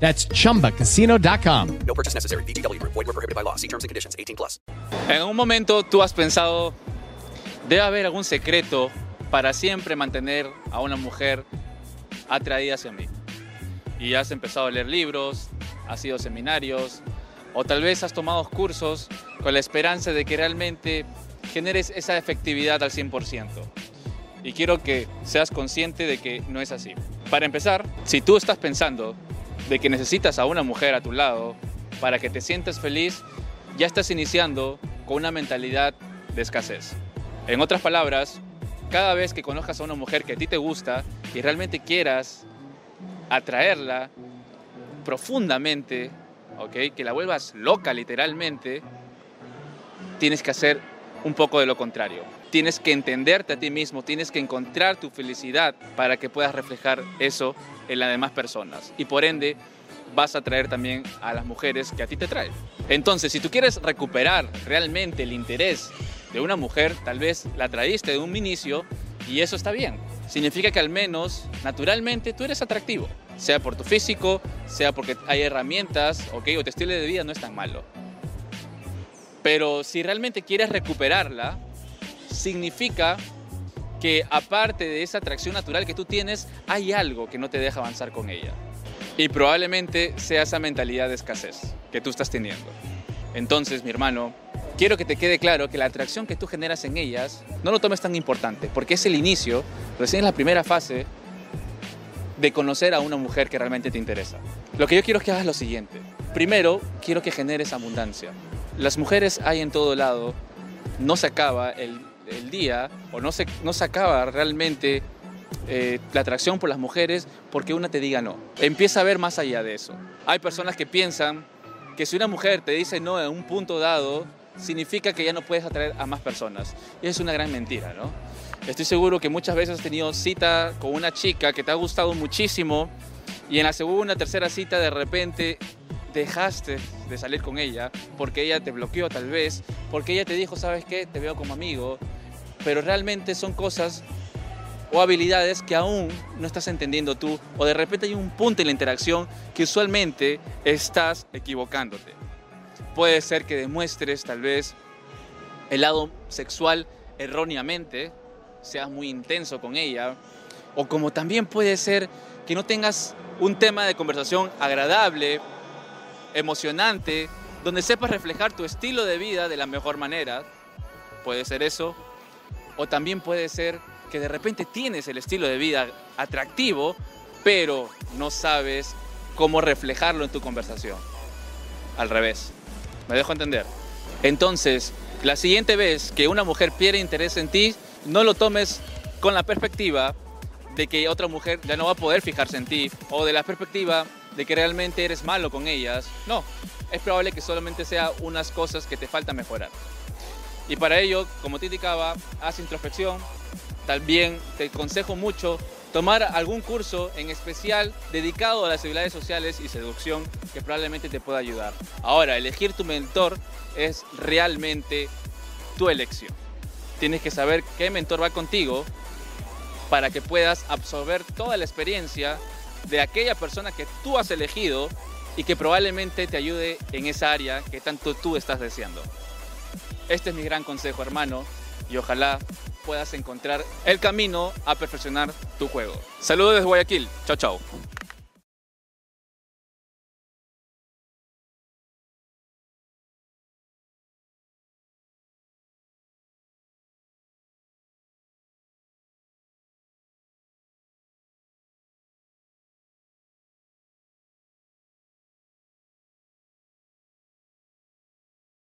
That's chumbacasino.com. No purchase necessary. VGW Group. Void were prohibited by law. See terms and conditions. 18 plus. En un momento tú has pensado, debe haber algún secreto para siempre mantener a una mujer atraída hacia mí. Y has empezado a leer libros, has ido a seminarios, o tal vez has tomado cursos con la esperanza de que realmente generes esa efectividad al 100%. Y quiero que seas consciente de que no es así. Para empezar, si tú estás pensando de que necesitas a una mujer a tu lado para que te sientas feliz, ya estás iniciando con una mentalidad de escasez. En otras palabras, cada vez que conozcas a una mujer que a ti te gusta y realmente quieras atraerla profundamente, ¿ok? que la vuelvas loca literalmente, tienes que hacer un poco de lo contrario. Tienes que entenderte a ti mismo, tienes que encontrar tu felicidad para que puedas reflejar eso en las demás personas. Y por ende, vas a atraer también a las mujeres que a ti te traen. Entonces, si tú quieres recuperar realmente el interés de una mujer, tal vez la traíste de un inicio y eso está bien. Significa que al menos naturalmente tú eres atractivo, sea por tu físico, sea porque hay herramientas, ¿ok? O tu estilo de vida no es tan malo. Pero si realmente quieres recuperarla, significa que aparte de esa atracción natural que tú tienes, hay algo que no te deja avanzar con ella. Y probablemente sea esa mentalidad de escasez que tú estás teniendo. Entonces, mi hermano, quiero que te quede claro que la atracción que tú generas en ellas no lo tomes tan importante, porque es el inicio, recién es la primera fase de conocer a una mujer que realmente te interesa. Lo que yo quiero es que hagas lo siguiente. Primero, quiero que generes abundancia. Las mujeres hay en todo lado, no se acaba el, el día o no se, no se acaba realmente eh, la atracción por las mujeres porque una te diga no. Empieza a ver más allá de eso. Hay personas que piensan que si una mujer te dice no en un punto dado, significa que ya no puedes atraer a más personas. Y es una gran mentira, ¿no? Estoy seguro que muchas veces has tenido cita con una chica que te ha gustado muchísimo y en la segunda, tercera cita de repente dejaste de salir con ella porque ella te bloqueó tal vez, porque ella te dijo, ¿sabes qué? Te veo como amigo, pero realmente son cosas o habilidades que aún no estás entendiendo tú o de repente hay un punto en la interacción que usualmente estás equivocándote. Puede ser que demuestres tal vez el lado sexual erróneamente, seas muy intenso con ella, o como también puede ser que no tengas un tema de conversación agradable, emocionante, donde sepas reflejar tu estilo de vida de la mejor manera. Puede ser eso. O también puede ser que de repente tienes el estilo de vida atractivo, pero no sabes cómo reflejarlo en tu conversación. Al revés. ¿Me dejo entender? Entonces, la siguiente vez que una mujer pierde interés en ti, no lo tomes con la perspectiva de que otra mujer ya no va a poder fijarse en ti o de la perspectiva de que realmente eres malo con ellas. No, es probable que solamente sea unas cosas que te falta mejorar. Y para ello, como te indicaba, haz introspección. También te aconsejo mucho tomar algún curso en especial dedicado a las habilidades sociales y seducción que probablemente te pueda ayudar. Ahora, elegir tu mentor es realmente tu elección. Tienes que saber qué mentor va contigo para que puedas absorber toda la experiencia de aquella persona que tú has elegido y que probablemente te ayude en esa área que tanto tú estás deseando. Este es mi gran consejo, hermano, y ojalá puedas encontrar el camino a perfeccionar tu juego. Saludos desde Guayaquil. Chao, chao.